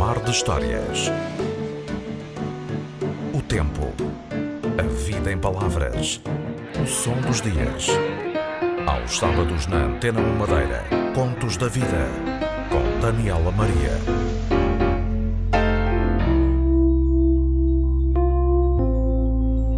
Mar de Histórias. O tempo. A vida em palavras. O som dos dias. Aos sábados na Antena 1 Madeira. Contos da Vida. Com Daniela Maria.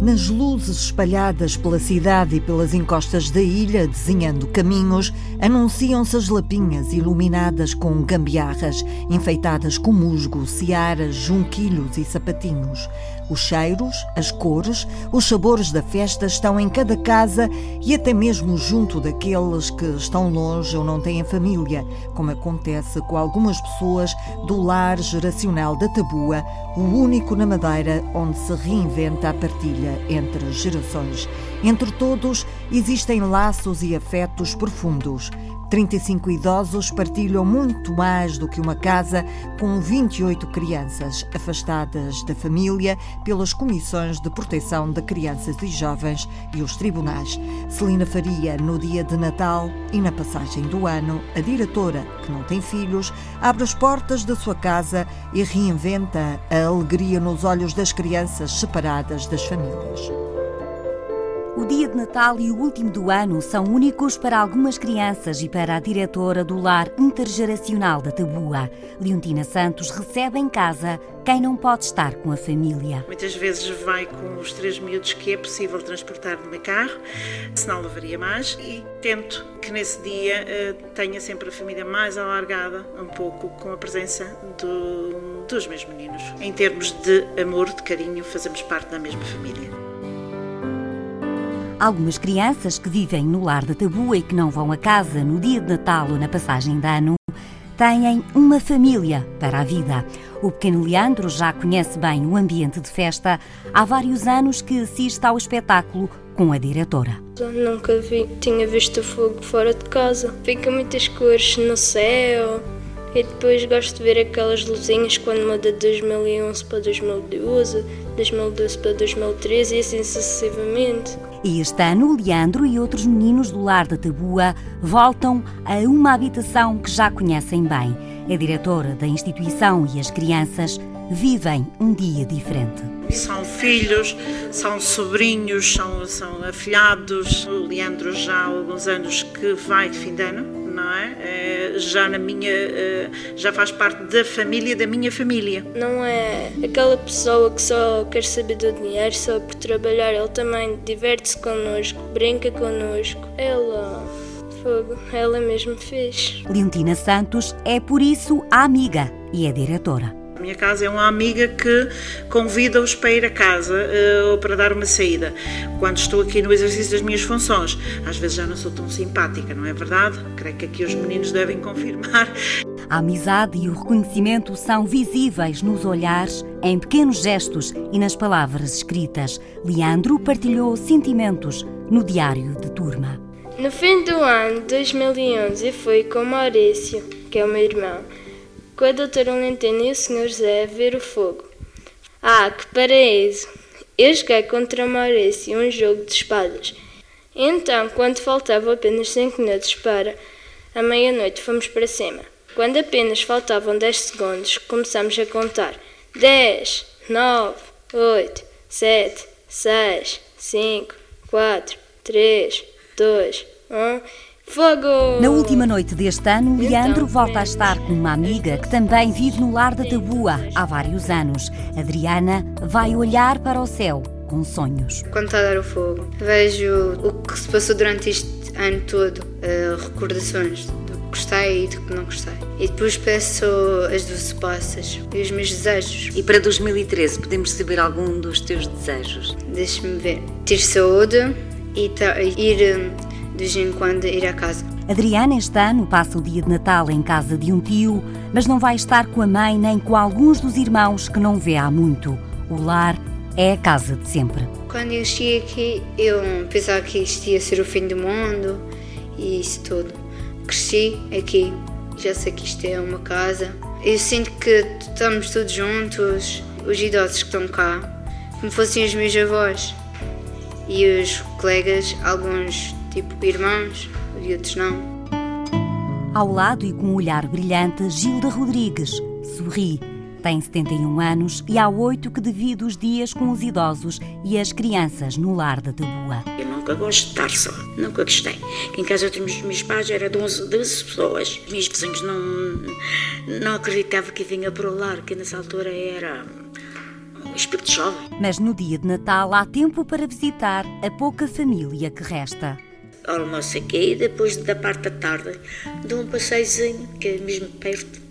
Nas luzes espalhadas pela cidade e pelas encostas da ilha, desenhando caminhos, anunciam-se as lapinhas iluminadas com gambiarras, enfeitadas com musgo, searas, junquilhos e sapatinhos. Os cheiros, as cores, os sabores da festa estão em cada casa e até mesmo junto daqueles que estão longe ou não têm família, como acontece com algumas pessoas do lar geracional da Tabua, o único na Madeira onde se reinventa a partilha entre gerações. Entre todos existem laços e afetos profundos. 35 idosos partilham muito mais do que uma casa com 28 crianças afastadas da família pelas comissões de proteção de crianças e jovens e os tribunais. Celina Faria, no dia de Natal e na passagem do ano, a diretora, que não tem filhos, abre as portas da sua casa e reinventa a alegria nos olhos das crianças separadas das famílias. O dia de Natal e o último do ano são únicos para algumas crianças e para a diretora do lar intergeracional da Tabua. Leontina Santos recebe em casa quem não pode estar com a família. Muitas vezes vai com os três miúdos que é possível transportar no meu carro, senão levaria mais, e tento que nesse dia eh, tenha sempre a família mais alargada, um pouco com a presença do, dos meus meninos. Em termos de amor, de carinho, fazemos parte da mesma família. Algumas crianças que vivem no lar da Tabua e que não vão a casa no dia de Natal ou na passagem de ano têm uma família para a vida. O pequeno Leandro já conhece bem o ambiente de festa. Há vários anos que assiste ao espetáculo com a diretora. nunca vi, tinha visto fogo fora de casa. Fica muitas cores no céu. E depois gosto de ver aquelas luzinhas quando muda de 2011 para 2012, 2012 para 2013 e assim sucessivamente. E este ano, Leandro e outros meninos do lar da Tabua voltam a uma habitação que já conhecem bem. A diretora da instituição e as crianças vivem um dia diferente. São filhos, são sobrinhos, são, são afilhados. O Leandro já há alguns anos que vai de fim de ano não é? é? já na minha eh, já faz parte da família da minha família não é aquela pessoa que só quer saber do dinheiro só por trabalhar ele também diverte-se connosco brinca connosco ela fogo ela mesmo fez Leontina Santos é por isso a amiga e a diretora minha casa é uma amiga que convida-os para ir a casa uh, ou para dar uma saída. Quando estou aqui no exercício das minhas funções, às vezes já não sou tão simpática, não é verdade? Creio que aqui os meninos devem confirmar. A amizade e o reconhecimento são visíveis nos olhares, em pequenos gestos e nas palavras escritas. Leandro partilhou sentimentos no diário de turma. No fim do ano 2011, fui com Maurício, que é o meu irmão, com a doutora Valentina e o Sr. José a ver o fogo. Ah, que paraíso! Eu joguei contra Maurício um jogo de espadas. Então, quando faltavam apenas cinco minutos para a meia-noite, fomos para cima. Quando apenas faltavam 10 segundos, começamos a contar. 10, 9, 8, 7, 6, 5, 4, 3, 2, 1. Fogo! Na última noite deste ano, então, Leandro volta a estar com uma amiga que também vive no lar da Tabua há vários anos. Adriana vai olhar para o céu com sonhos. Quando está a dar o fogo, vejo o que se passou durante este ano todo, uh, recordações do que gostei e do que não gostei. E depois peço as doze passas e os meus desejos. E para 2013, podemos saber algum dos teus desejos? Deixa-me ver. Ter saúde e ir de vez em quando ir à casa. Adriana este ano passa o dia de Natal em casa de um tio, mas não vai estar com a mãe nem com alguns dos irmãos que não vê há muito. O lar é a casa de sempre. Quando eu cheguei aqui, eu pensava que isto ia ser o fim do mundo e isso tudo. Cresci aqui, já sei que isto é uma casa. Eu sinto que estamos todos juntos, os idosos que estão cá, como fossem os meus avós e os colegas, alguns tipo irmãos e outros não. Ao lado e com um olhar brilhante, Gilda Rodrigues sorri. Tem 71 anos e há oito que divide os dias com os idosos e as crianças no lar da Tabua. Eu nunca gosto de estar só, nunca gostei. Em casa temos meus pais, era de 11, 12 pessoas. Os meus vizinhos não, não acreditavam que vinha para o lar, que nessa altura era um espírito jovem. Mas no dia de Natal há tempo para visitar a pouca família que resta. Almoço aqui e depois da parte da tarde dou um passeiozinho, que é mesmo perto.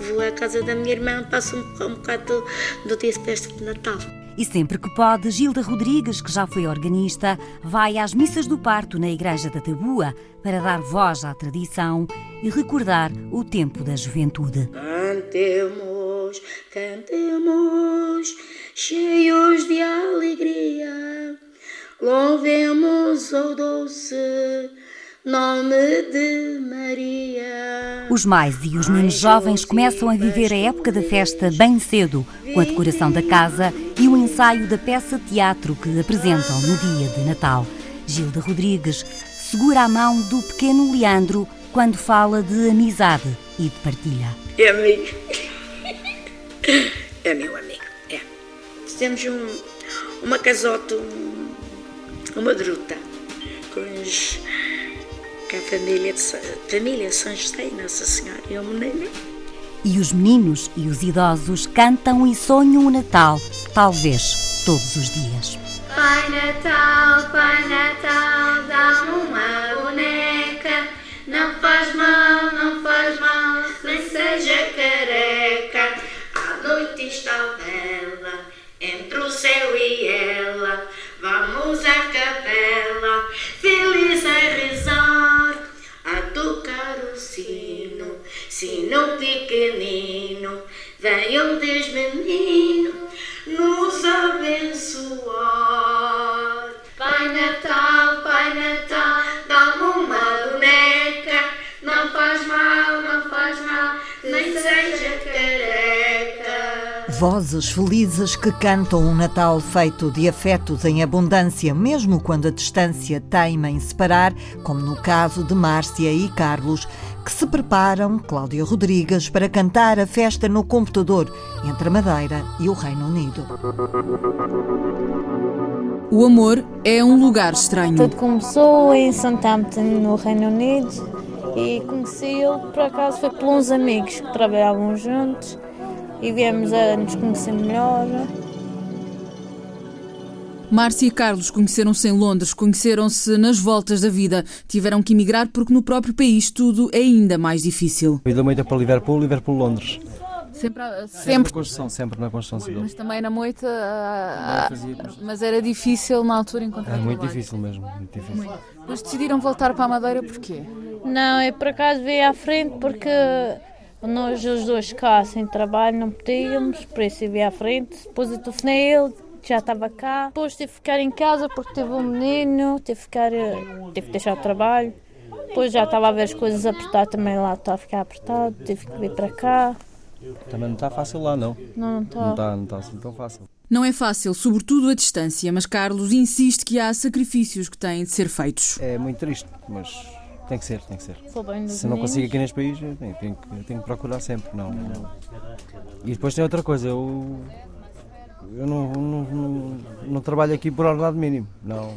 Vou à casa da minha irmã, passo um, um bocado do, do dia de festa de Natal. E sempre que pode, Gilda Rodrigues, que já foi organista, vai às missas do parto na Igreja da Tabua para dar voz à tradição e recordar o tempo da juventude. Cantemos, cantemos, cheios de alegria, louvemos o doce nome de Maria. Os mais e os menos jovens começam a viver a época da festa bem cedo, com a decoração da casa e o ensaio da peça teatro que apresentam no dia de Natal. Gilda Rodrigues segura a mão do pequeno Leandro quando fala de amizade e de partilha. É amigo. É meu amigo. É. Temos um, uma casota, um, uma druta, com os que a família, de, família São José e Nossa Senhora e o menino. E os meninos e os idosos cantam e sonham o Natal, talvez todos os dias. Pai Natal, Pai Natal, dá-me uma boneca. Não faz mal, não faz mal, nem seja careca. A noite está bela, entre o céu e ela. Vamos à capela, feliz a rezar, a tocar o sino, sino pequenino. Vem um Deus menino nos abençoar. Pai Natal, Pai Natal, Vozes felizes que cantam um Natal feito de afetos em abundância, mesmo quando a distância teima em separar, como no caso de Márcia e Carlos, que se preparam, Cláudia Rodrigues, para cantar a festa no computador entre a Madeira e o Reino Unido. O amor é um lugar estranho. Tudo começou em Southampton, no Reino Unido, e conheci-o, por acaso, foi por uns amigos que trabalhavam juntos e viemos a nos conhecer melhor. Márcia e Carlos conheceram-se em Londres, conheceram-se nas voltas da vida. Tiveram que emigrar porque no próprio país tudo é ainda mais difícil. A vida muito é para Liverpool, Liverpool, Londres. Sempre, Sempre sempre, na construção, sempre na construção civil. mas também na moita. ah, ah, mas era difícil na altura encontrar É muito trabalho. difícil mesmo, muito difícil. Depois decidiram voltar para a Madeira porquê? Não, eu por acaso veio à frente porque nós os dois cá sem trabalho não podíamos, por isso eu à frente. Depois eu telefonei a ele, já estava cá. Depois tive que ficar em casa porque teve um menino, tive que, ficar, eh, tive que deixar o trabalho. Depois já estava a ver as coisas apertar também lá, está a ficar apertado, tive que vir para cá. Também não está fácil lá, não. Não Não está. está, não está assim tão fácil. Não é fácil, sobretudo a distância, mas Carlos insiste que há sacrifícios que têm de ser feitos. É muito triste, mas tem que ser, tem que ser. Bem Se não consigo aqui neste país, eu tenho, que, tenho que procurar sempre. Não, não. E depois tem outra coisa, eu, eu não, não, não, não trabalho aqui por ordenado mínimo. Não.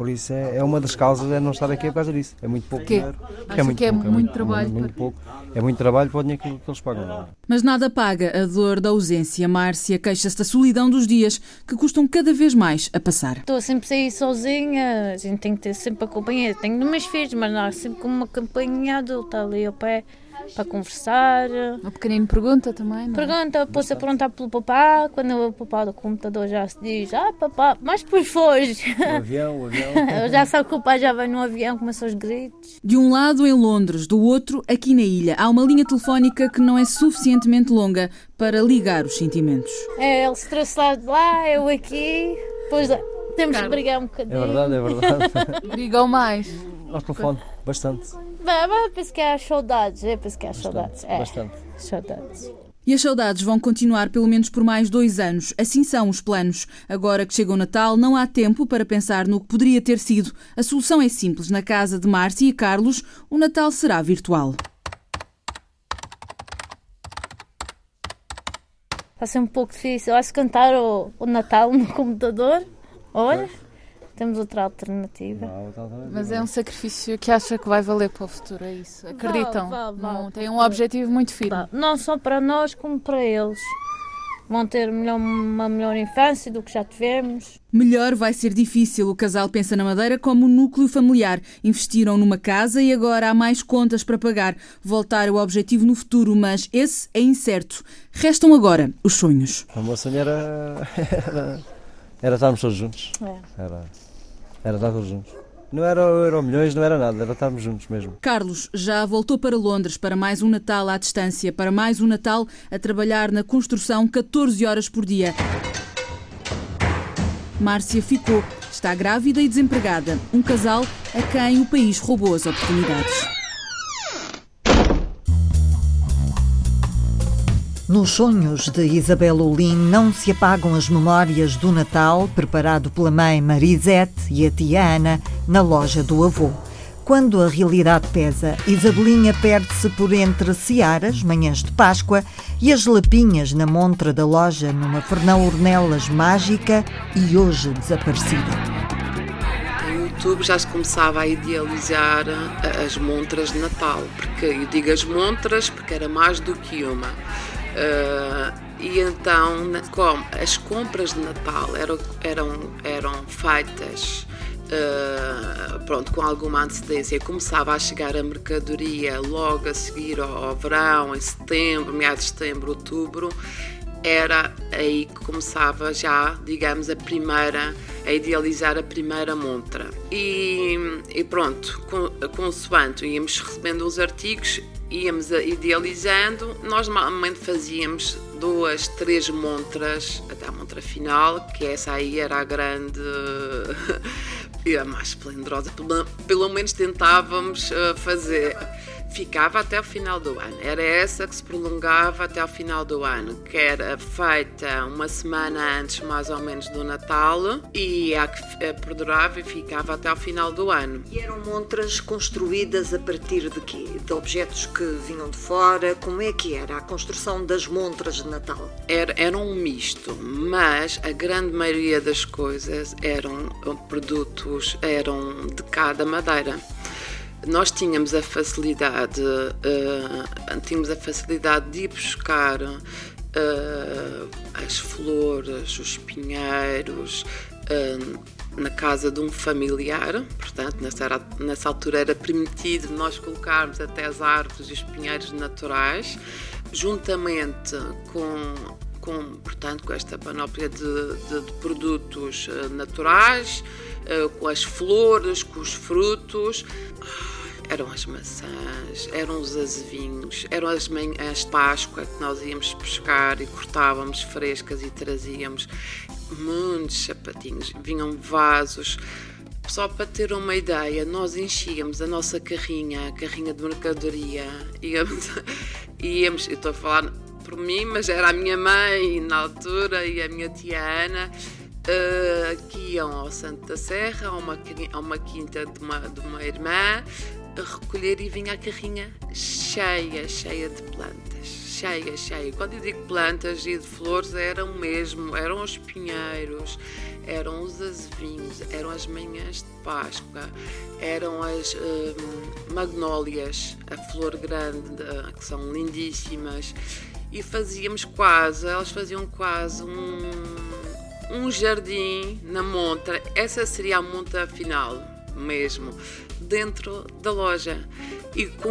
Por isso é, é uma das causas é não estar aqui por causa disso. É muito pouco Porquê? dinheiro. Acha que é muito trabalho Muito, para- pouco. É muito trabalho para o dinheiro que, que eles pagam. Não. é? Mas nada paga a dor da ausência. Márcia queixa-se da solidão dos dias, que custam cada vez mais a passar. Estou sempre a sair sozinha, a gente tem que ter sempre a companhia. Tenho meus filhos, mas não, sempre com uma companhia adulta ali ao pé para conversar. O pequenino pergunta também, não é? Pergunta, a perguntar pelo papá, quando o papá do computador já se diz, ah papá, mas depois foge. O avião, o avião. Eu já sabe que o pai já vai no avião, começou os gritos. De um lado em Londres, do outro aqui na ilha, há uma linha telefónica que não é suficientemente longa para ligar os sentimentos. É, ele se trouxe lá de lá, eu aqui, depois temos que brigar um É bocadinho. verdade, é verdade. Brigam mais. Nós telefone, bastante. Mas penso as saudades, eu penso que há saudades. É, bastante. Saudades. E as saudades vão continuar pelo menos por mais dois anos. Assim são os planos. Agora que chega o Natal, não há tempo para pensar no que poderia ter sido. A solução é simples. Na casa de Márcia e Carlos, o Natal será virtual. Está a ser um pouco difícil. Eu acho que cantar o, o Natal no computador. Olha temos outra alternativa. Mas é um sacrifício que acha que vai valer para o futuro, é isso? Acreditam? Vá, vá, vá. Não, tem um objetivo muito firme. Não só para nós, como para eles. Vão ter melhor- uma melhor infância do que já tivemos. Melhor vai ser difícil. O casal pensa na Madeira como núcleo familiar. Investiram numa casa e agora há mais contas para pagar. Voltar ao objetivo no futuro, mas esse é incerto. Restam agora os sonhos. O meu sonho era, era, era estarmos todos juntos. É. Era, era estar todos juntos. Não era euro milhões, não era nada, era estarmos juntos mesmo. Carlos já voltou para Londres para mais um Natal à distância, para mais um Natal a trabalhar na construção 14 horas por dia. Márcia ficou, está grávida e desempregada. Um casal a quem o país roubou as oportunidades. Nos sonhos de Isabel Olim não se apagam as memórias do Natal preparado pela mãe Marisete e a tia Ana na loja do avô. Quando a realidade pesa, Isabelinha perde-se por entre searas, manhãs de Páscoa e as lapinhas na montra da loja numa Fernão Ornelas mágica e hoje desaparecida. Outubro já se começava a idealizar a- as montras de Natal, porque eu digo as montras porque era mais do que uma. Ah, e então, como? As compras de Natal eram, eram, eram feitas ah, pronto, com alguma antecedência, começava a chegar a mercadoria logo a seguir ao, ao verão, em setembro, meados de setembro, outubro, era aí que começava já, digamos, a primeira, a idealizar a primeira montra. E, e pronto, con- consoante íamos recebendo os artigos, íamos idealizando, nós normalmente fazíamos duas, três montras até a montra final, que essa aí era a grande e a mais esplendorosa, pelo, pelo menos tentávamos eh, fazer. Ficava até o final do ano. Era essa que se prolongava até o final do ano, que era feita uma semana antes, mais ou menos, do Natal, e a que perdurava e ficava até o final do ano. E eram montras construídas a partir de quê? De objetos que vinham de fora? Como é que era a construção das montras de Natal? Era, era um misto, mas a grande maioria das coisas eram produtos, eram de cada madeira. Nós tínhamos a facilidade, uh, tínhamos a facilidade de ir buscar uh, as flores, os pinheiros, uh, na casa de um familiar, portanto, nessa, era- nessa altura era permitido nós colocarmos até as árvores e os pinheiros naturais, juntamente com, com, portanto, com esta panóplia de, de- de produtos naturais, com as flores, com os frutos. Eram as maçãs, eram os azevinhos, eram as de Páscoa que nós íamos pescar e cortávamos frescas e trazíamos muitos sapatinhos, vinham vasos. Só para ter uma ideia, nós enchíamos a nossa carrinha, a carrinha de mercadoria, íamos, íamos eu estou a falar por mim, mas era a minha mãe na altura e a minha tia Ana, eh, que iam ao Santo da Serra, a uma, a uma quinta de uma, de uma irmã, recolher e vinha a carrinha cheia, cheia de plantas, cheia, cheia. Quando eu digo plantas e de flores, eram mesmo, eram os pinheiros, eram os azevinhos, eram as manhãs de Páscoa, eram as hum, magnólias, a flor grande, eh, que são lindíssimas, e fazíamos quase, elas faziam quase um, um jardim na montra. Essa seria a montra final mesmo, dentro da loja. E, com,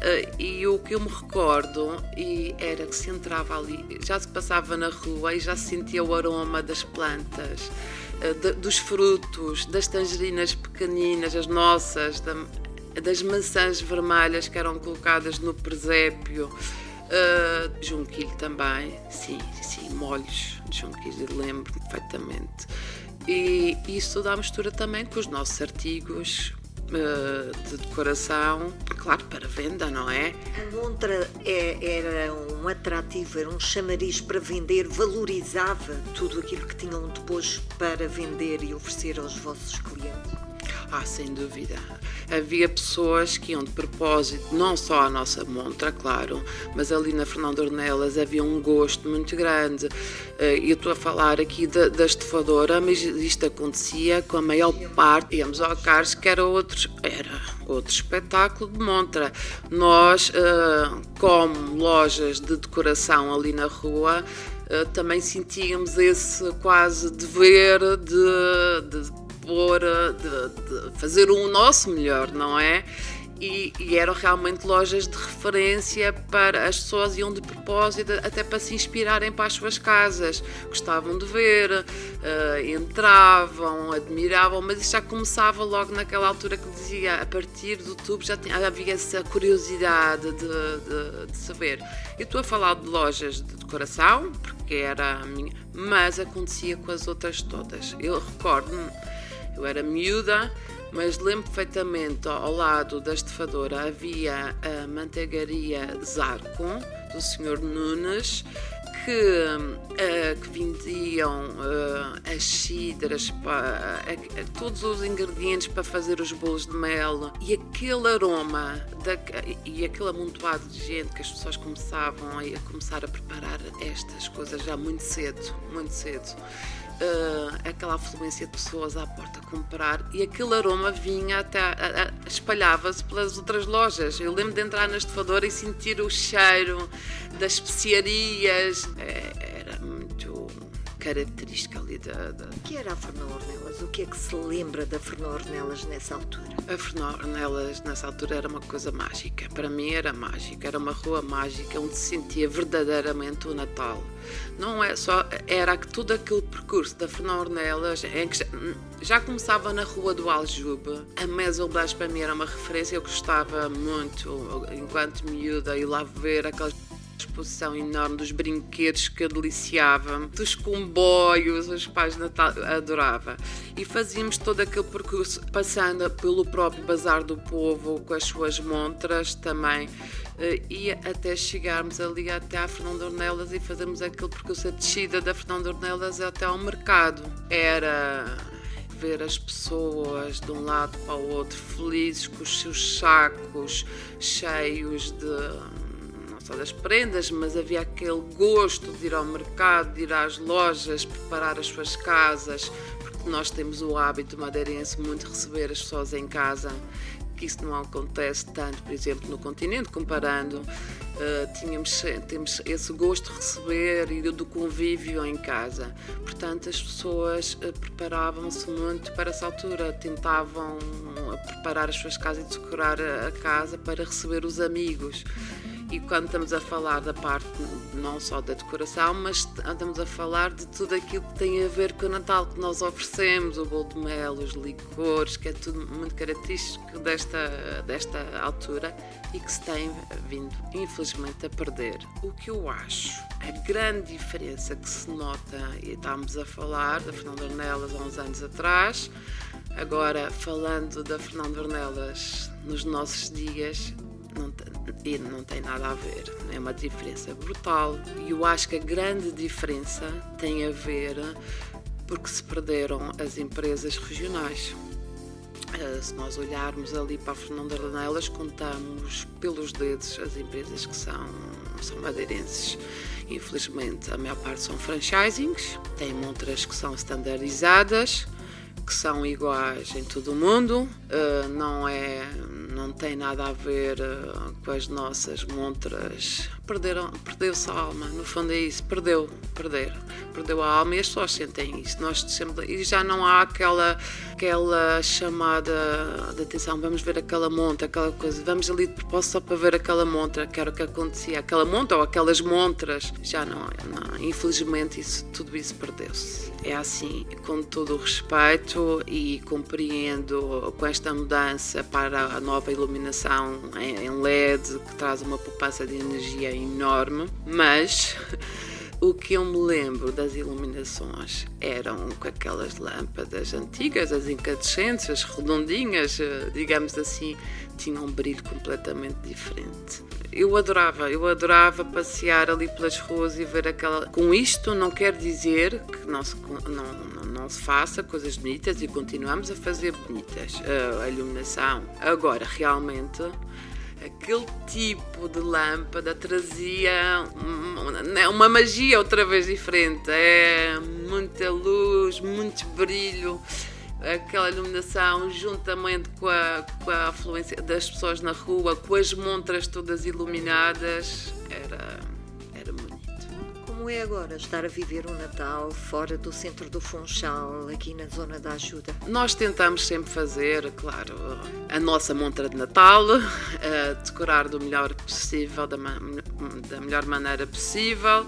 eh, e o que eu me recordo e era que se entrava ali, já se passava na rua e já se sentia o aroma das plantas, eh, dos frutos, das tangerinas pequeninas, as nossas, da- das maçãs vermelhas que eram colocadas no presépio. Uh, junquilho também, sim, sim, molhos de junquilho, lembro perfeitamente. E isso tudo à mistura também com os nossos artigos uh, de decoração, claro, para venda, não é? A montra é- era um atrativo, era um chamariz para vender, valorizava tudo aquilo que tinham depois para vender e oferecer aos vossos clientes. Ah, sem dúvida. Havia pessoas que iam de propósito, não só à nossa montra, claro, mas ali na Fernando Ornelas havia um gosto muito grande. Eh, eu estou a falar aqui da, da estufadora, mas isto acontecia com a maior parte. Íamos ao Carlos, que era outro, era outro espetáculo de montra. Nós, eh, como lojas de decoração ali na rua, eh, também sentíamos esse quase dever de, de eh, de, de, fazer o nosso melhor, não é? E, e, eram realmente lojas de referência para as pessoas iam de propósito até para se inspirarem para as suas casas. Gostavam de ver uh, entravam admiravam mas isso já começava logo naquela altura que dizia a partir do tubo já tinha, havia essa curiosidade de, de, de saber. Eu estou a falar de lojas de decoração porque era a minha mas acontecia com as outras todas. Eu recordo-me eu era miúda, mas lembro perfeitamente ao lado da estefadora havia a manteigaria Zarco, do Sr. Nunes, que, uh, que vendiam uh, as cidras, uh, todos os ingredientes para fazer os bolos de mel e aquele aroma da, e aquele amontoado de gente que as pessoas começavam a, a começar a preparar estas coisas já muito cedo, muito cedo uh, aquela afluência de pessoas à porta a comprar e aquele aroma vinha até, espalhava-se pelas outras lojas. Eu lembro de entrar na estufadora e sentir o cheiro das especiarias. É, característica ali da, da... O que era a Fernão Ornelas? O que é que se lembra da Fernão Ornelas nessa altura? A Fernão Ornelas nessa altura era uma coisa mágica. Para mim era mágica. Era uma rua mágica onde se sentia verdadeiramente o Natal. Não é só... Era todo aquele percurso da Fernão Ornelas em que já, já começava na rua do Aljube. A Mesa Blas para mim era uma referência. Eu gostava muito, enquanto miúda, ir lá ver aquelas exposição enorme dos brinquedos que eu deliciava, dos comboios, os pais de Natal adorava. E fazíamos todo aquele percurso passando pelo próprio Bazar do Povo com as suas montras também eh, e até chegarmos ali até à Fernando Ornelas e fazermos aquele percurso a descida da Fernando Ornelas até ao mercado. Era ver as pessoas de um lado para o outro felizes com os seus sacos cheios de das prendas, mas havia aquele gosto de ir ao mercado, de ir às lojas, preparar as suas casas, porque nós temos o hábito madeirense muito de receber as pessoas em casa, que isso não acontece tanto, por exemplo, no continente, comparando. Uh, tínhamos temos esse gosto de receber e do convívio em casa. Portanto, as pessoas uh, preparavam-se muito para essa altura, tentavam uh, preparar as suas casas e decorar a casa para receber os amigos. E quando estamos a falar da parte não só da decoração, mas estamos a falar de tudo aquilo que tem a ver com o Natal que nós oferecemos, o bolo de mel, os licores, que é tudo muito característico desta, desta altura e que se tem vindo, infelizmente, a perder. O que eu acho, a grande diferença que se nota, e estávamos a falar da Fernanda Ornelas há uns anos atrás, agora falando da Fernanda Ornelas nos nossos dias, não, e não tem nada a ver. É uma diferença brutal. E eu acho que a grande diferença tem a ver porque se perderam as empresas regionais. Uh, se nós olharmos ali para a Fernanda Lanelas, contamos pelos dedos as empresas que são, são madeirenses. Infelizmente, a maior parte são franchisings, tem montras que são standardizadas, que são iguais em todo o mundo, uh, não é não tem nada a ver uh, com as nossas montras. Perderam, perdeu-se a alma, no fundo é isso, perdeu, perder, perdeu a alma e as pessoas sentem isso. Nós sempre, e já não há aquela, aquela chamada de atenção, vamos ver aquela montra, aquela coisa, vamos ali de propósito só para ver aquela montra, que era o que acontecia, aquela montra ou aquelas montras, já não, não infelizmente isso, tudo isso perdeu-se. É assim, com todo o respeito e compreendo com esta mudança para a nova iluminação em LED que traz uma poupança de energia enorme, mas O que eu me lembro das iluminações eram com aquelas lâmpadas antigas, as incandescentes, as redondinhas, eh, digamos assim, tinham um brilho completamente diferente. Eu adorava, eu adorava passear ali pelas ruas e ver aquela. Com isto não quer dizer que não se, não, não, se faça coisas bonitas e continuamos a fazer bonitas eh, a iluminação. Agora, realmente, aquele tipo de lâmpada trazia uma magia outra vez diferente. É muita luz, muito brilho, aquela iluminação juntamente com a, com a afluência das pessoas na rua, com as montras todas iluminadas. Era como é agora estar a viver o Natal fora do centro do Funchal, aqui na zona da ajuda? Nós tentamos sempre fazer, claro, a nossa montra de Natal, decorar do melhor possível, da, da melhor maneira possível.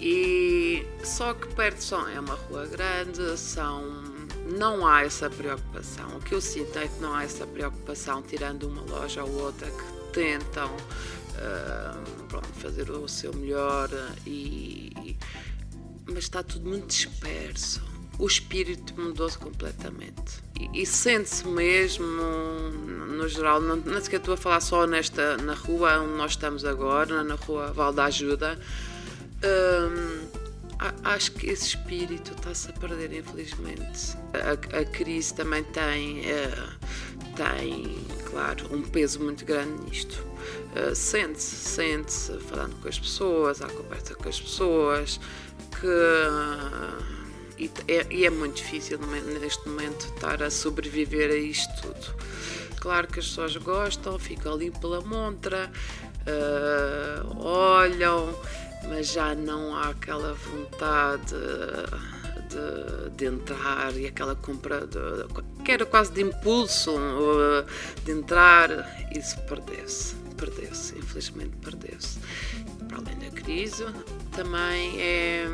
E só que perto só é uma rua grande, são não há essa preocupação. O que eu sinto é que não há essa preocupação, tirando uma loja ou outra que tentam uh, pronto, fazer o seu melhor, e, mas está tudo muito disperso. O espírito mudou-se completamente. E, e sente-se mesmo, no geral, não, não sequer estou a falar só nesta, na rua onde nós estamos agora, na rua Val da Ajuda. Um, acho que esse espírito está-se a perder, infelizmente. A, a crise também tem, uh, tem, claro, um peso muito grande nisto. Uh, sente-se, sente-se, falando com as pessoas, à conversa com as pessoas, que. Uh, e, é, e é muito difícil neste momento estar a sobreviver a isto tudo. Claro que as pessoas gostam, ficam ali pela montra, uh, olham, mas já não há aquela vontade de, de entrar e aquela compra de, que era quase de impulso de entrar, isso perdeu-se, perdeu-se, infelizmente perdeu-se. Para além da crise, também é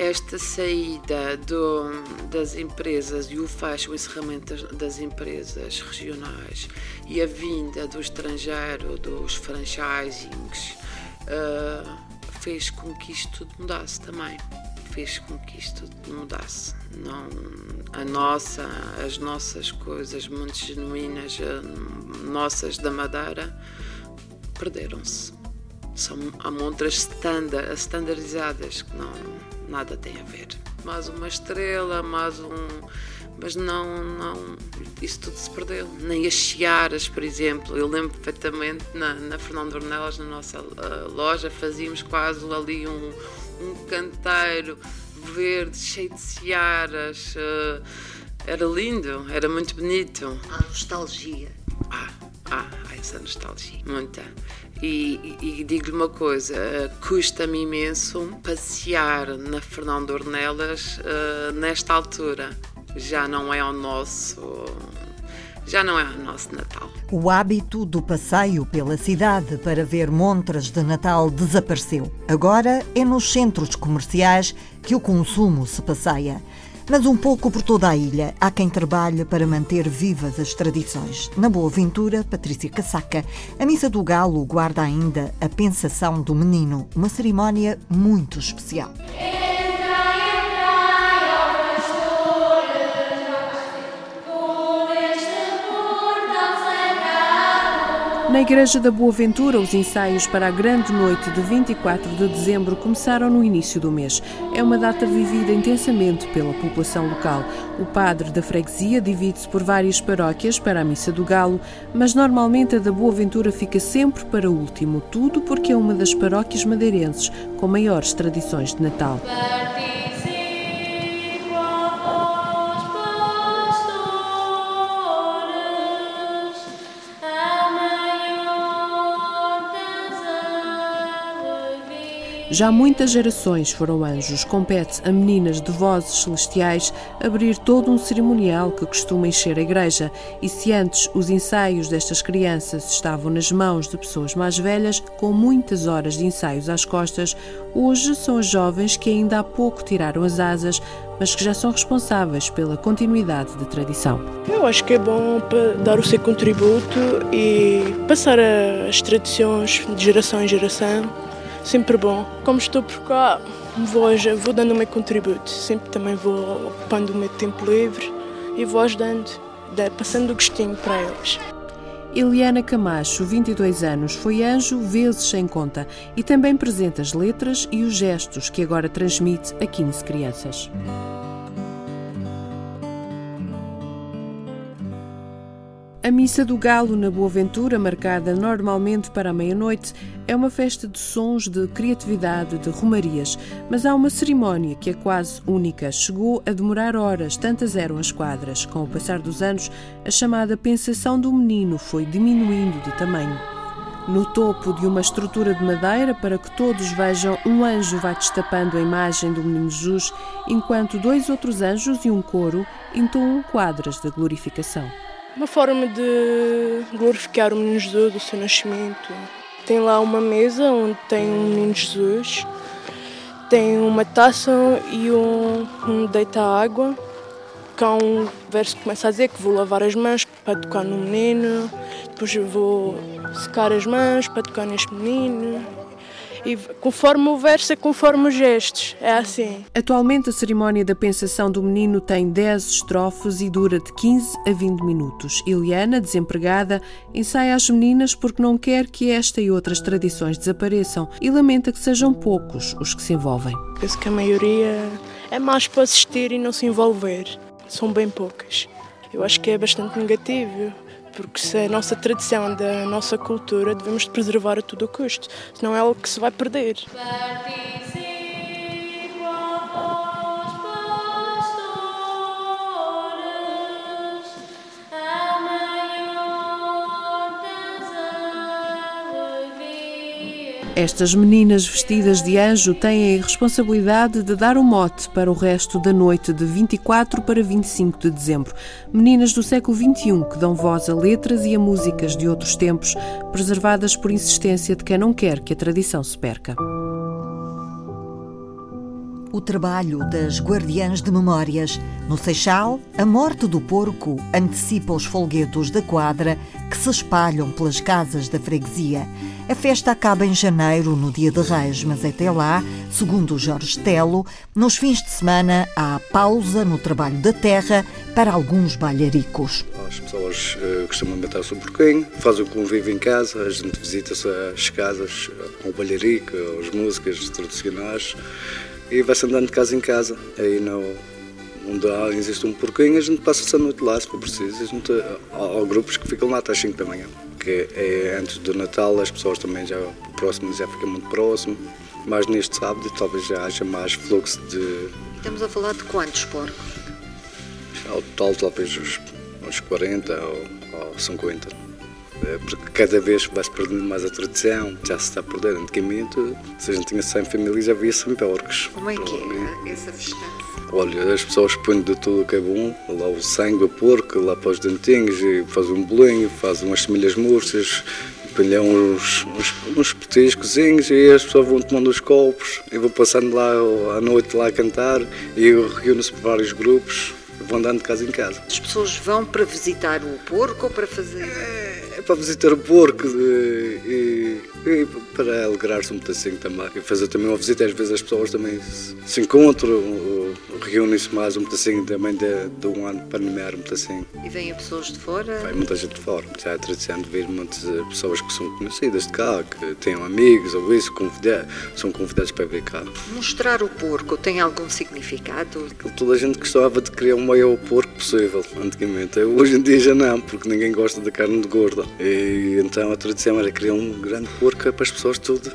esta saída do, das empresas e o fecho, o encerramento das, das, empresas regionais e a vinda do estrangeiro, dos franchisings, uh, fez com que isto tudo mudasse também. Fez com que isto tudo mudasse. Não, a nossa, as nossas coisas muito genuínas, eh, nossas da Madeira, perderam-se. São amontras standard, standardizadas que não, nada tem a ver. Mais uma estrela, mais um mas não, não, isso tudo se perdeu. Nem as chiaras, por exemplo. Eu lembro perfeitamente na, na Fernando Ornelas, na nossa uh, loja, fazíamos quase ali um, um canteiro verde, cheio de ciaras. Uh, era lindo, era muito bonito. Há nostalgia. Ah, há essa nostalgia, muita. E, e, digo-lhe uma coisa, uh, custa-me imenso passear na Fernando Ornelas uh, nesta altura já não é o nosso já não é o nosso Natal. O hábito do passeio pela cidade para ver montras de Natal desapareceu. Agora é nos centros comerciais que o consumo se passeia. Mas um pouco por toda a ilha há quem trabalhe para manter vivas as tradições. Na Boa Ventura, Patrícia Casaca, a Missa do Galo guarda ainda a pensação do menino, uma cerimónia muito especial. Na Igreja da Boa Ventura, os ensaios para a grande noite de 24 de dezembro começaram no início do mês. É uma data vivida intensamente pela população local. O padre da freguesia divide-se por várias paróquias para a Missa do Galo, mas normalmente a da Boa Ventura fica sempre para o último, tudo porque é uma das paróquias madeirenses com maiores tradições de Natal. Já muitas gerações foram anjos. Compete a meninas de vozes celestiais abrir todo um cerimonial que costuma encher a igreja. E se antes os ensaios destas crianças estavam nas mãos de pessoas mais velhas, com muitas horas de ensaios às costas, hoje são as jovens que ainda há pouco tiraram as asas, mas que já são responsáveis pela continuidade da tradição. Eu acho que é bom dar o seu contributo e passar as tradições de geração em geração sempre bom. Como estou por cá, vou, vou dando o meu contributo. Sempre também vou ocupando o meu tempo livre e vou ajudando, passando o gostinho para eles. Eliana Camacho, 22 anos, foi anjo vezes sem conta e também presente as letras e os gestos que agora transmite a 15 crianças. A Missa do Galo na Boaventura, marcada normalmente para a meia-noite, é uma festa de sons, de criatividade, de romarias, mas há uma cerimónia que é quase única. Chegou a demorar horas, tantas eram as quadras. Com o passar dos anos, a chamada pensação do menino foi diminuindo de tamanho. No topo de uma estrutura de madeira, para que todos vejam, um anjo vai destapando a imagem do menino Jesus, enquanto dois outros anjos e um coro entoam quadras da glorificação. Uma forma de glorificar o menino Jesus, do seu nascimento. Tem lá uma mesa onde tem um menino Jesus, tem uma taça e um, um deita água. Cá um verso que começa a dizer que vou lavar as mãos para tocar no menino, depois vou secar as mãos para tocar neste menino e conforme o verso é conforme os gestos, é assim. Atualmente a cerimónia da pensação do menino tem 10 estrofes e dura de 15 a 20 minutos. Eliana, desempregada, ensaia as meninas porque não quer que esta e outras tradições desapareçam e lamenta que sejam poucos os que se envolvem. Penso que a maioria é mais para assistir e não se envolver. São bem poucas. Eu acho que é bastante negativo porque se é a nossa tradição, da nossa cultura, devemos preservar a todo custo, senão é algo que se vai perder. Estas meninas vestidas de anjo têm a responsabilidade de dar o mote para o resto da noite de 24 para 25 de dezembro. Meninas do século XXI que dão voz a letras e a músicas de outros tempos, preservadas por insistência de quem não quer que a tradição se perca. O trabalho das guardiãs de memórias. No Seixal, a morte do porco antecipa os folguedos da quadra que se espalham pelas casas da freguesia. A festa acaba em janeiro, no dia de Reis, mas até lá, segundo Jorge Telo, nos fins de semana há pausa no trabalho da terra para alguns balharicos. As pessoas uh, costumam matar-se um porquinho, fazem o convívio em casa, a gente visita-se as casas, ao balharico, as músicas tradicionais e vai-se andando de casa em casa. Aí no, onde há, existe um porquinho, a gente passa-se a noite lá, se for preciso. A gente, há, há grupos que ficam lá até as 5 da manhã porque é antes do Natal, as pessoas também já, o próximo já fica muito próximo. Mas neste sábado talvez já haja mais fluxo de. Estamos a falar de quantos porcos? Ao total, talvez uns, uns 40 ou, ou 50. É, porque cada vez vai-se perdendo mais a tradição, já se está a perder. Antigamente, se a gente tinha 100 famílias, havia 100 porcos. Como é que é essa festança? Olha, as pessoas põem de tudo o que é bom, lá o sangue, o porco, lá para os dentinhos, e fazem um bolinho, fazem umas semilhas murchas, põem uns, uns, uns petiscozinhos e as pessoas vão tomando os copos e vão passando lá à noite lá a cantar e reúnem-se por vários grupos vão andando de casa em casa. As pessoas vão para visitar o porco ou para fazer? É para visitar o porco e, e, e para alegrar-se um pedacinho também. E fazer também uma visita, às vezes as pessoas também se encontram, reúnem-se mais um pedacinho também de, de um ano para nomear um pedacinho. E vêm pessoas de fora? Vem muita gente de fora. Já é tradição de vir muitas pessoas que são conhecidas de cá, que têm amigos ou isso, convidar, são convidados para vir cá. Mostrar o porco tem algum significado? Toda a gente gostava de criar o maior porco possível, antigamente. Hoje em dia já não, porque ninguém gosta da carne de gorda. E então a tradição era criar um grande porco para as pessoas tudo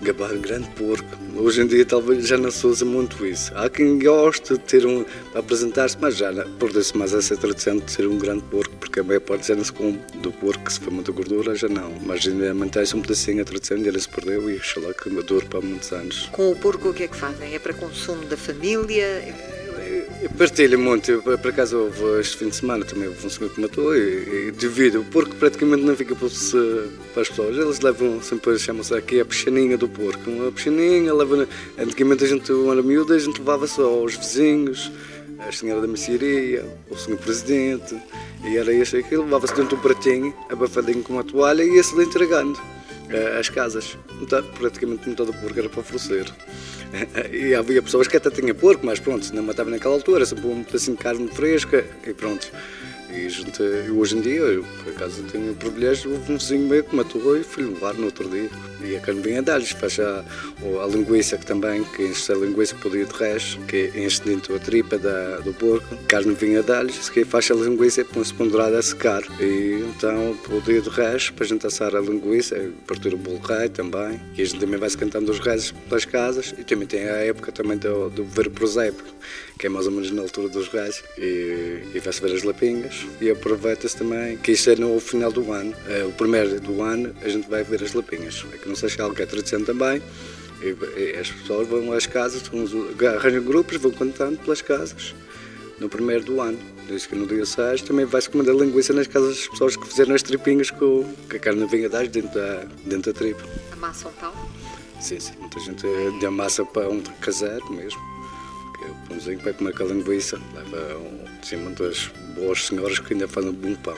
gabar um grande porco. Hoje em dia talvez já não se usa muito isso. Há quem gosta de ter um, apresentar-se, mas já perdeu-se mais essa tradição de ter um grande porco, porque a maior parte já come do porco, se for muita gordura, já não. Mas ainda mantém-se um pedacinho a tradição, ainda se perdeu e lá que dura para muitos anos. Com o porco o que é que fazem? É para consumo da família? Partilho muito, eu, por acaso houve este fim de semana também houve um senhor que matou e, e divido, o porco praticamente não fica para, para as pessoas, eles levam sempre, chamam-se aqui a peixaninha do porco, uma peixaninha, levam, antigamente a gente, era miúda, a gente levava só aos vizinhos, a senhora da mercearia, o senhor presidente, e era isso aquilo, levava-se dentro de um pratinho, abafadinho com uma toalha e ia-se entregando. eh, as casas. Então, praticamente metade do porco era para oferecer. E havia pessoas que até tinham porco, mas pronto, não matavam naquela altura, sempre um pedacinho de carne fresca e pronto. E a gente, hoje em dia, eu, por acaso tenho o privilégio, houve um vizinho meu que matou e fui levar no outro dia. E a carne vinha dar-lhes, faz a, a linguiça que também, que enche a linguiça o dia de resto, que enche dentro a tripa da, do porco, a carne vinha dar-lhes, que faz a linguiça põe-se ponderada a secar. E então, o dia de resto, para a gente assar a linguiça, partir o bolo rei também. E a gente também vai-se cantando os reis pelas casas. E também tem a época também do, do ver prosépio, que é mais ou menos na altura dos reis. E, e vai-se ver as e aproveita-se também que isto é no final do ano. É, o primeiro do ano a gente vai ver as lapinhas. Aqui no Seixal, que é tradição também. E, as pessoas vão às casas, arranjam grupos, vão cantando pelas casas no primeiro do ano. Diz que no dia 6 também vai-se comandar linguiça nas casas das pessoas que fizeram as tripinhas com, com a carne vinha das dentro da, dentro da tripa. A massa ao tal? Sim, sim. Muita gente dá massa para um caseiro mesmo. O pãozinho vai comer com a linguiça. Leva um, assim, muitas boas senhoras que ainda fazem bom pão.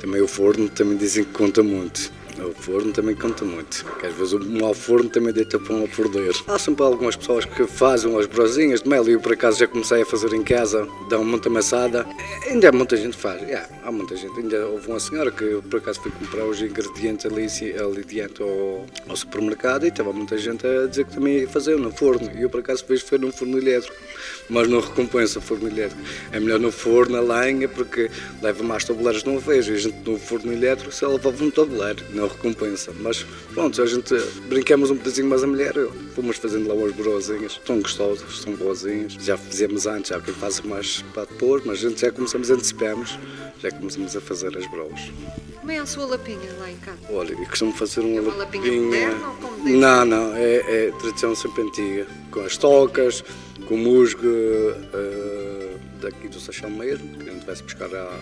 Também o forno também dizem que conta muito. O forno também conta muito, às vezes o mau forno também deita pão a perder. Há sempre algumas pessoas que fazem as brosinhas de mel e eu por acaso já comecei a fazer em casa, dão muita maçada. Ainda há muita gente que faz, há muita gente. Ainda houve uma senhora que eu por acaso fui comprar os ingredientes ali, ali diante ao, ao supermercado e estava muita gente a dizer que também ia fazer no forno. E eu por acaso fiz foi num forno elétrico, mas não recompensa o forno elétrico. É melhor no forno a lenha porque leva mais tabuleiros de uma vez e a gente no forno elétrico só levava um tabuleiro. Não recompensa. Mas pronto, a gente brincamos um bocadinho mais a mulher, fomos fazendo lá umas brosinhas, estão gostosas, estão boazinhas. Já fizemos antes, já quem faz mais para depois, mas a gente já começamos a antecipamos, já começamos a fazer as bros. Como é a sua lapinha lá em casa? Olha, eu costumo fazer uma, é uma lapinha. moderna ou como Não, não, é, é tradição sempre antiga, com as tocas, com o musgo. Uh, daqui do Seixal mesmo, que a gente vai-se buscar a,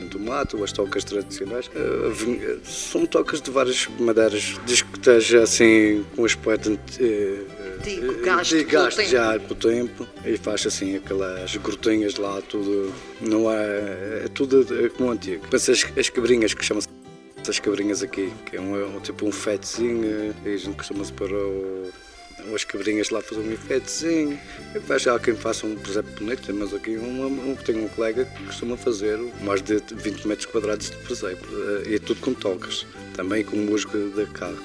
no mato, as tocas tradicionais. Uh, são tocas de várias madeiras, diz que esteja assim com aspecto. Uh, Digo, gasto, de gasto já com o tempo e faz assim aquelas grotinhas lá, tudo. Não é, é tudo como antigo. Pensa as, as cabrinhas que chamam-se as cabrinhas aqui, que é um, um tipo um fetezinho, e a gente costuma-se para o as cabrinhas lá fazer um efeitozinho. Vejo há quem faça um presépio bonito, mas aqui um, um, tenho um colega que costuma fazer mais de 20 metros quadrados de presépio. E é tudo com tocas, também com musgo de carro.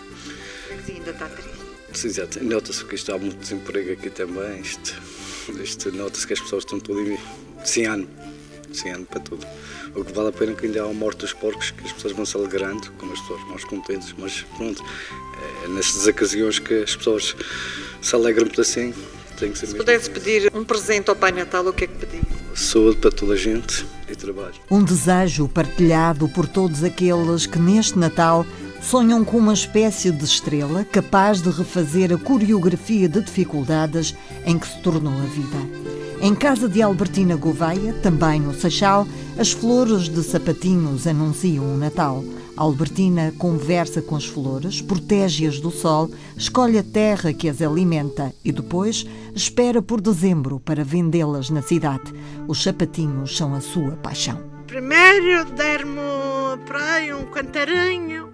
Mas ainda está triste. Sim, exato. Nota-se que isto há muito desemprego aqui também. Isto, isto nota-se que as pessoas estão tudo sem ano. Ano para tudo. O que vale a pena é que ainda há a morte dos porcos, que as pessoas vão se alegrando, como as pessoas mais contentes, mas pronto, é nestas ocasiões que as pessoas se alegram muito assim. Tem que ser se mesmo. pudesse pedir um presente ao Pai Natal, o que é que pedia? Saúde para toda a gente e trabalho. Um desejo partilhado por todos aqueles que neste Natal sonham com uma espécie de estrela capaz de refazer a coreografia de dificuldades em que se tornou a vida. Em casa de Albertina Gouveia, também no Seixal, as flores de sapatinhos anunciam o Natal. Albertina conversa com as flores, protege-as do sol, escolhe a terra que as alimenta e depois espera por dezembro para vendê-las na cidade. Os sapatinhos são a sua paixão. Primeiro der-me para aí um cantarinho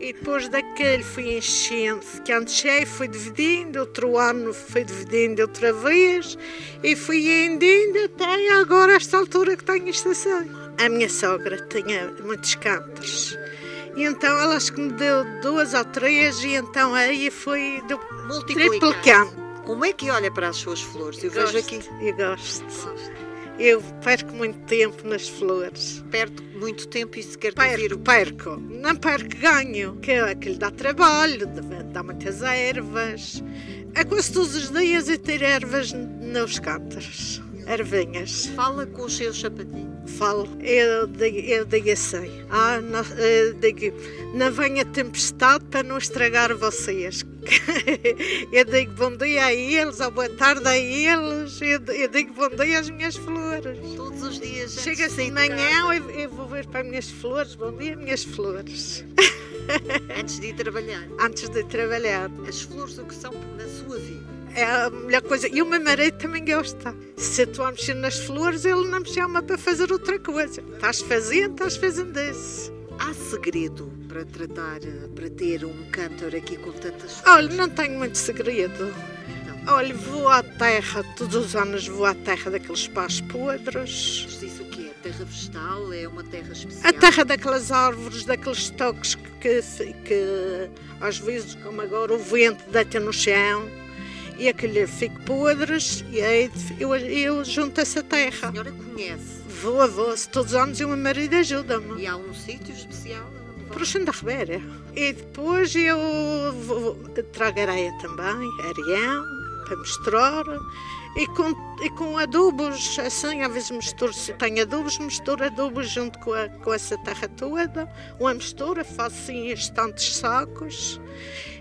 e depois daquele fui enchendo. Que antes cheio fui dividindo, outro ano fui dividindo outra vez e fui indo até agora, esta altura que tenho estação. A minha sogra tinha muitos cantos. E então ela acho que me deu duas ou três e então aí foi do triplicando. Como é que olha para as suas flores? Eu vejo aqui. Eu gosto. Eu perco muito tempo nas flores. Perco muito tempo, isso quer perco, dizer? Perco, não perco, ganho. Que, que lhe dá trabalho, dá muitas ervas. É quase todos os dias eu ter ervas nos cântaros. Ervinhas. Fala com os seus sapatinhos. Falo. Eu digo, eu digo assim. Ah, não, digo, não venha tempestade para não estragar vocês. eu digo bom dia a eles, ou boa tarde a eles. Eu, eu digo bom dia às minhas flores. Todos os dias. Chega assim de manhã, eu, eu vou ver para as minhas flores. Bom dia, minhas flores. Antes de ir trabalhar. Antes de ir trabalhar. As flores o que são na sua vida? É a melhor coisa. E o meu marido também gosta. Se estou a mexer nas flores, ele não me chama para fazer outra coisa. Estás fazendo, estás fazendo isso. Há segredo para tratar, para ter um cantor aqui com tantas Olha, não tenho muito segredo. Olha, vou à terra, todos os anos vou à terra daqueles pás podres. Mas isso o quê? Terra vegetal? É uma terra especial? A terra daquelas árvores, daqueles toques que, que às vezes, como agora, o vento deita no chão e aquele fica podres e aí eu, eu junto essa terra. A senhora conhece? Vou, vou. Todos os anos e o meu marido ajuda-me. E há um sítio especial? Para o da Ribeira. E depois eu vou, trago areia também, areião, para misturar. E com, e com adubos, assim, às vezes misturo, se tem adubos, misturo adubos junto com, a, com essa terra toda. Uma mistura, faço assim estes tantos sacos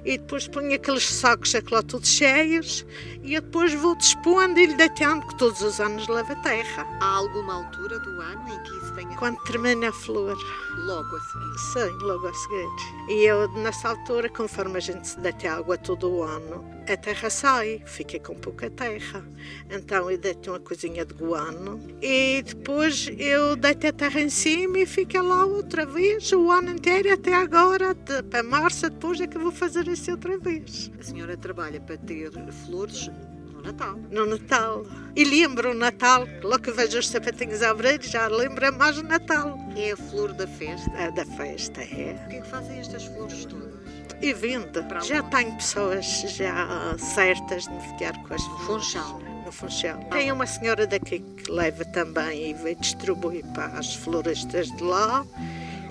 e depois ponho aqueles sacos aqui lá todos cheios e depois vou dispondo e lhe deitando, que todos os anos leva terra. Há alguma altura do ano em que isso tenha... Quando termina a flor. Logo a seguir? Sim, logo a seguir. E eu, nessa altura, conforme a gente se deita água todo o ano, a terra sai, fica com pouca terra. Então eu deito uma coisinha de guano e depois eu deito a terra em cima e fica lá outra vez o ano inteiro até agora, para março, depois é que vou fazer isso outra vez. A senhora trabalha para ter flores no Natal. No Natal. E lembro o Natal, logo que vejo os sapatinhos a abrir, já lembra mais o Natal. É a flor da festa? É da festa, é. O que é que fazem estas flores todas? E vende. Já tenho pessoas já certas de me ficar com as flores. Funchal. No Funchal. Tem uma senhora daqui que leva também e vai distribuir para as florestas de lá.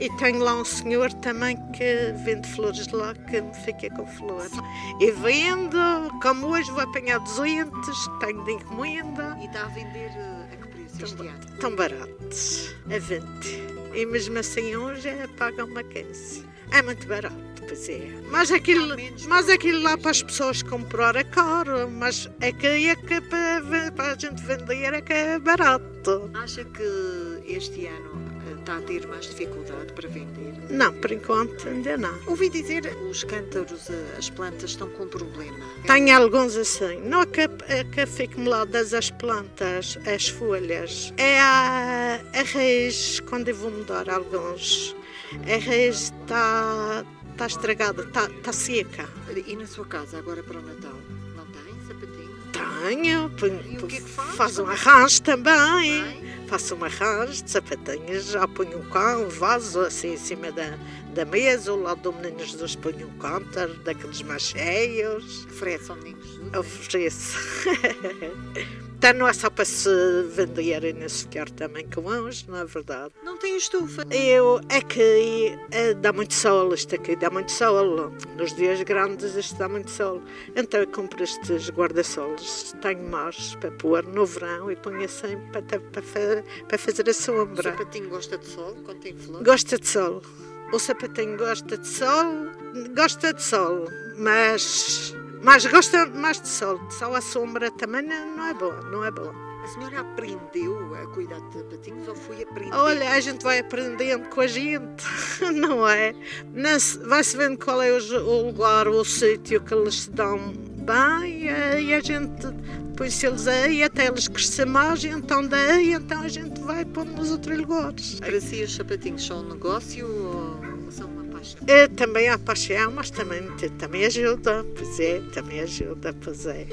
E tenho lá um senhor também que vende flores de lá, que me fica com flores. E vendo, como hoje vou apanhar 200, tenho de encomenda. E está a vender eh, a que preço este ano? Tão baratos, a 20. E mesmo assim hoje é paga uma 15. É muito barato, pois é. Mas aquilo, mas aquilo lá para as pessoas comprar é caro, mas é que, é que para, para a gente vender é que é barato. Acha que este ano está a ter mais dificuldade para vender? Não, por enquanto ainda não. Ouvi dizer os cântaros, as plantas estão com problema. Tenho alguns assim. Não é que, é que fique meladas as plantas, as folhas. É a, a raiz, quando eu vou mudar alguns. A raiz está tá estragada, está tá seca. E na sua casa, agora para o Natal? Não tem sapatinho? Tenho. E o que é que faz? Faz um arranjo também faço um arranjo de sapatinhas, já ponho um cão, um vaso assim em cima da, da mesa, ao lado do Menino Jesus ponho um cântaro, daqueles mais cheios. Oferece Menino Jesus? Ofereço. Então não é só para se vender e nem se ficar também com uns, não é verdade? Não tem estufa? Eu, é que é, dá muito sol, isto aqui dá muito sol. Nos dias grandes isto dá muito sol. Então eu compro estes guarda-sols, tenho mais para pôr no verão e ponho assim para, para, para fazer a sombra. O sapatinho gosta de sol quando tem flor? Gosta de sol. O sapatinho gosta de sol, gosta de sol, mas mas gosta mais de sol. Só a sombra também não é boa, não é boa. A senhora aprendeu a cuidar de sapatinhos ou foi aprendendo? Olha, a gente vai aprendendo com a gente, não é? Vai-se vendo qual é o lugar, o sítio que eles se dão bem e a gente, depois se eles aí, até eles crescer mais, então daí, então a gente vai pondo nos outros lugares. Para si os sapatinhos são um negócio ou são uma paixão? É, também há paixão, mas também, também ajuda, pois é, também ajuda, pois é.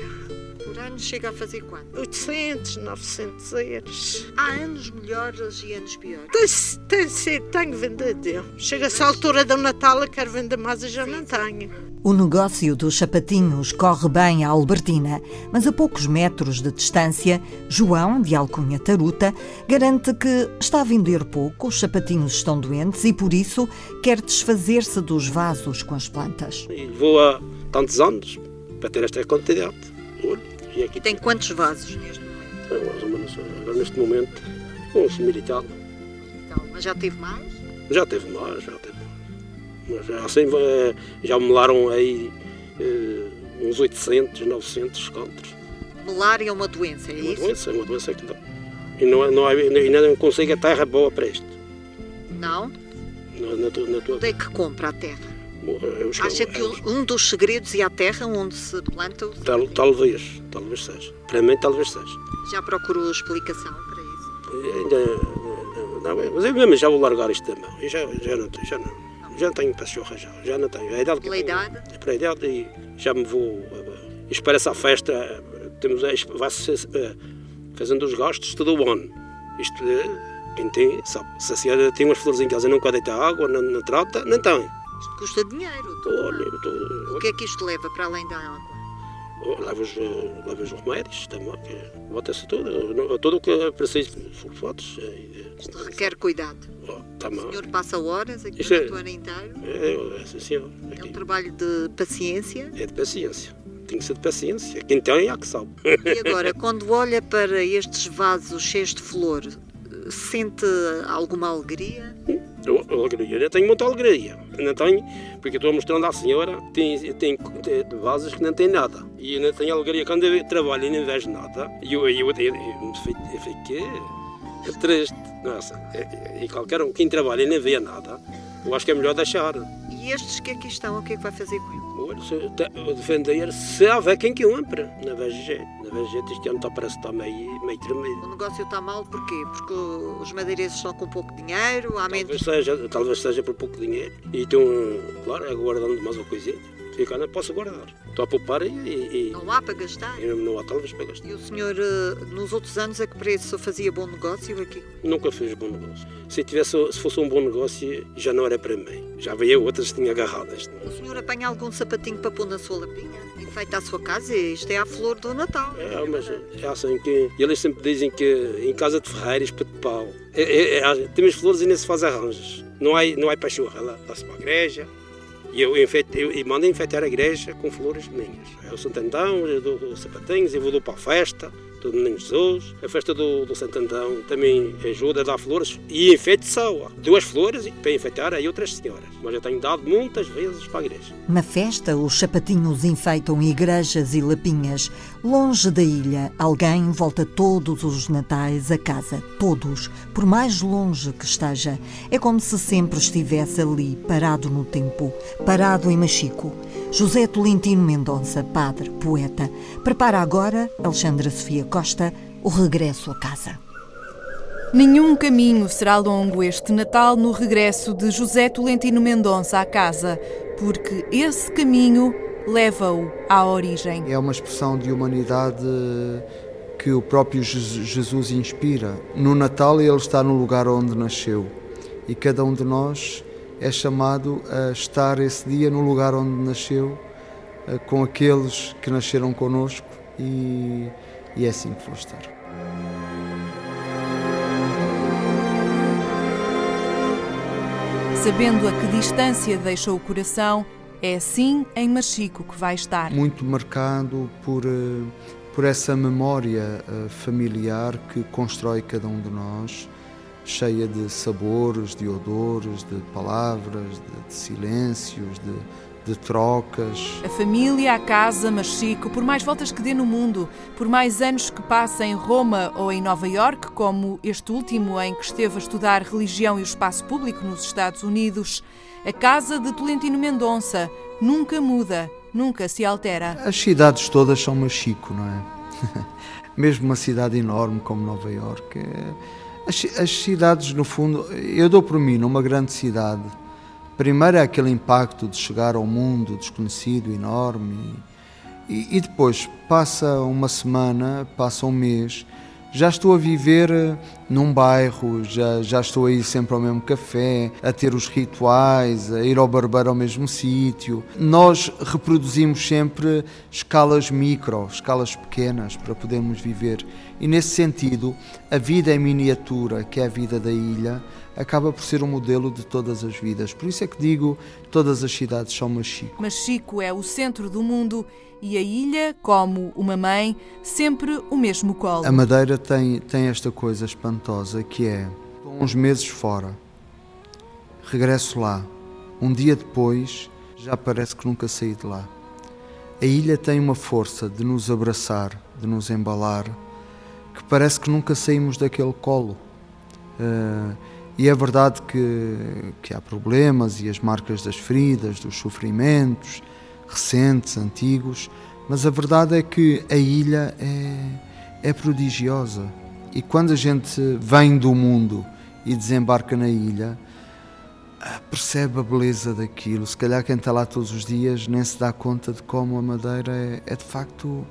Por ano chega a fazer quanto? 800, 900 euros. Há anos melhores e anos piores? Tem, tem tenho vendido. Chega-se à altura do Natal, eu quero vender mais e já não tenho. O negócio dos sapatinhos corre bem à Albertina, mas a poucos metros de distância, João, de Alcunha Taruta, garante que está a vender pouco, os sapatinhos estão doentes e, por isso, quer desfazer-se dos vasos com as plantas. Vou há tantos anos para ter esta quantidade. E aqui tem quantos vasos neste momento? Agora, neste momento, uns mil e tal. Mas já teve mais? Já teve mais, já teve mas assim eh, já melaram aí uh, uns 800, 900 contos. Melar é uma doença, é, é uma isso? Doença, é uma doença que dá. E não, não, ainda não consigo a terra boa para isto. Não? Na, na, na tua... Onde é que compra a terra? Acha que um dos segredos é a terra onde se planta Tal, Talvez, talvez seja. Para mim, talvez seja. Já procurou explicação para isso? Ainda. Não, mas eu mesmo já vou largar isto também. Já, já não. Já não já não tenho pachorra já, já não tenho. A idade Pela idade? É pela idade e já me vou. Espero essa festa, temos, vai-se fazendo os gastos todo o ano. Isto, quem tem, sabe, se a senhora tem umas flores em casa e não quer deitar água, não, não trata, não tem. Isto custa dinheiro. Olha, o que é que isto leva para além da água? leva os, leva os remédios também, bota-se tudo, tudo o que é preciso, sulfatos. Isto requer cuidado. Oh, tá o senhor passa horas aqui Isto durante o ano inteiro? É, é, sim, senhor. É um trabalho de paciência? É de paciência. Tem que ser de paciência. Quem tem é que sabe. E agora, quando olha para estes vasos cheios de flor, sente alguma alegria? alegria. Eu tenho muita alegria. Não tenho, porque estou mostrando à senhora, tem, tem, vasos que não tem nada. E eu não tenho alegria quando eu trabalho e não vejo nada. E eu, eu, eu, eu fiquei triste. Nossa, e qualquer um, quem trabalha e não vê nada, eu acho que é melhor deixar. E estes que aqui estão, o que é que vai fazer com eles? Eu defender se houver quem que compre. Jeito. Não vejo jeito. Este ano está, parece que está meio, meio tremido. O negócio está mal porquê? Porque os madeirenses estão com pouco dinheiro, há menos... Talvez seja, talvez seja por pouco dinheiro. E estão, claro, aguardando mais uma coisinha. Fica, não posso guardar. Estou a poupar e, e... Não há para gastar? Não há talvez para gastar. E o senhor, eh, nos outros anos, a que preço fazia bom negócio aqui? Nunca fiz bom negócio. Se, tivesse, se fosse um bom negócio, já não era para mim. Já veio outras que tinha agarradas. O senhor apanha algum sapatinho para pôr na sua lapinha? Enfeita a sua casa? Isto é a flor do Natal. É, mas é assim que... Eles sempre dizem que em casa de ferreiros, para de pau. É, é, é, temos flores e nem se faz arranjos. Não há, não há pachorra lá. Dá-se para a igreja, e eu, eu, eu mando enfeitar a igreja com flores minhas. É o Santo Antão, eu dou sapatinhos, eu vou para a festa do Menino Jesus. A festa do, do Santo Antão também ajuda a dar flores e enfeite só. Duas flores para enfeitar aí outras senhoras. Mas eu tenho dado muitas vezes para a igreja. Na festa, os sapatinhos enfeitam igrejas e lapinhas. Longe da ilha, alguém volta todos os natais a casa. Todos. Por mais longe que esteja. É como se sempre estivesse ali, parado no tempo. Parado em Machico. José Tolentino Mendonça, padre, poeta, prepara agora, Alexandra Sofia Costa, o regresso a casa. Nenhum caminho será longo este Natal no regresso de José Tolentino Mendonça à casa, porque esse caminho leva-o à origem. É uma expressão de humanidade que o próprio Jesus inspira. No Natal ele está no lugar onde nasceu e cada um de nós é chamado a estar esse dia no lugar onde nasceu, eh, com aqueles que nasceram conosco e, e é assim que vou estar. Sabendo a que distância deixa o coração, é assim em Machico que vai estar. Muito marcado por, eh, por essa memória eh, familiar que constrói cada um de nós cheia de sabores, de odores, de palavras, de, de silêncios, de, de, trocas. A família, a casa, Machico, por mais voltas que dê no mundo, por mais anos que passe em Roma ou em Nova York, como este último em que esteve a estudar religião e o espaço público nos Estados Unidos, a casa de Tolentino Mendonça nunca muda, nunca se altera. As cidades todas são Machico, não é? Mesmo uma cidade enorme como Nova York. É as, as, cidades, no fundo, eu dou por mim numa grande cidade. Primeiro é aquele impacto de chegar ao mundo desconhecido, enorme, e, e depois passa uma semana, passa um mês, já estou a viver eh, num bairro, já, já estou a ir sempre ao mesmo café, a ter os rituais, a ir ao barbeiro ao mesmo sítio. Nós reproduzimos sempre escalas micro, escalas pequenas para podermos viver. E nesse sentido, a vida em miniatura, que é a vida da ilha, acaba por ser um modelo de todas as vidas. Por isso é que digo, todas as cidades são Machico. Machico é o centro do mundo e a ilha, como uma mãe, sempre o mesmo colo. A Madeira tem, tem esta coisa espantosa que é, uns meses fora, regresso lá, um dia depois já parece que nunca saí de lá. A ilha tem uma força de nos abraçar, de nos embalar, que parece que nunca saímos daquele colo. Uh, e é verdade que, que há problemas e as marcas das feridas, dos sofrimentos, recentes, antigos, mas a verdade é que a ilha é, é prodigiosa. E quando a gente vem do mundo e desembarca na ilha, percebe a beleza daquilo. Se calhar quem está lá todos os dias nem se dá conta de como a Madeira é, é de facto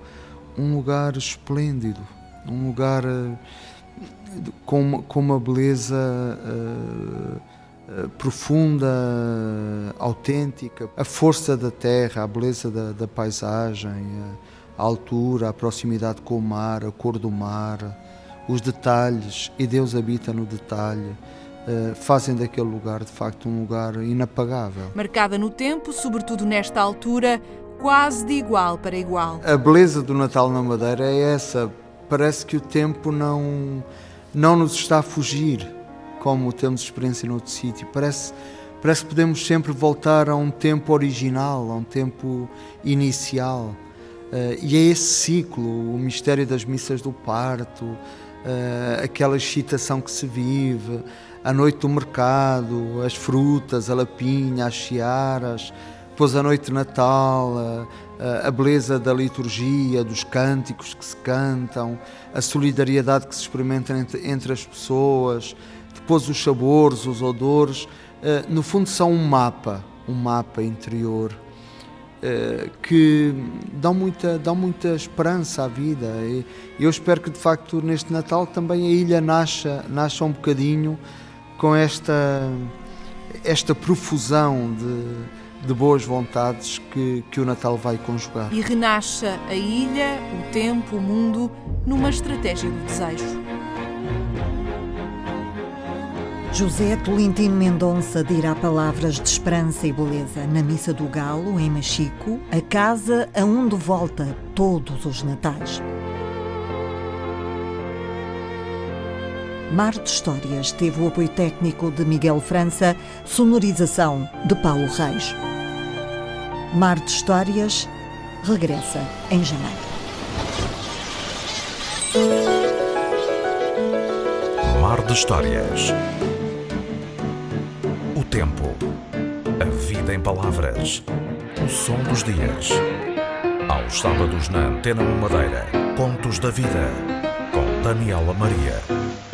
um lugar esplêndido, um lugar uh, com, uma, com uma beleza uh, uh, profunda, autêntica. A força da terra, a beleza da, da paisagem, a altura, a proximidade com o mar, a cor do mar, os detalhes, e Deus habita no detalhe. Fazem daquele lugar de facto um lugar inapagável. Marcada no tempo, sobretudo nesta altura, quase de igual para igual. A beleza do Natal na Madeira é essa. Parece que o tempo não, não nos está a fugir, como temos experiência noutro sítio. Parece, parece que podemos sempre voltar a um tempo original, a um tempo inicial. Uh, e é esse ciclo, o mistério das missas do parto, uh, aquela excitação que se vive, a noite do mercado, as frutas, a lapinha, as chiaras, depois a noite de Natal, a, a, beleza da liturgia, dos cânticos que se cantam, a solidariedade que se experimenta entre, entre as pessoas, depois os sabores, os odores, uh, no fundo são um mapa, um mapa interior uh, que dão muita, dão muita esperança à vida. E eu espero que de facto neste Natal também a ilha nasça, nasça um bocadinho com esta, esta profusão de, de boas vontades que, que o Natal vai conjugar. E renasça a ilha, o tempo, o mundo, numa estratégia do desejo. José Tolentino Mendonça dirá palavras de esperança e beleza na Missa do Galo, em Machico, a casa aonde volta todos os natais. Mar de Histórias teve o apoio técnico de Miguel França, sonorização de Paulo Reis. Mar de Histórias regressa em janeiro. Mar de Histórias. O tempo. A vida em palavras. O som dos dias. Aos sábados na Antena Madeira. Contos da Vida. Com Daniela Maria.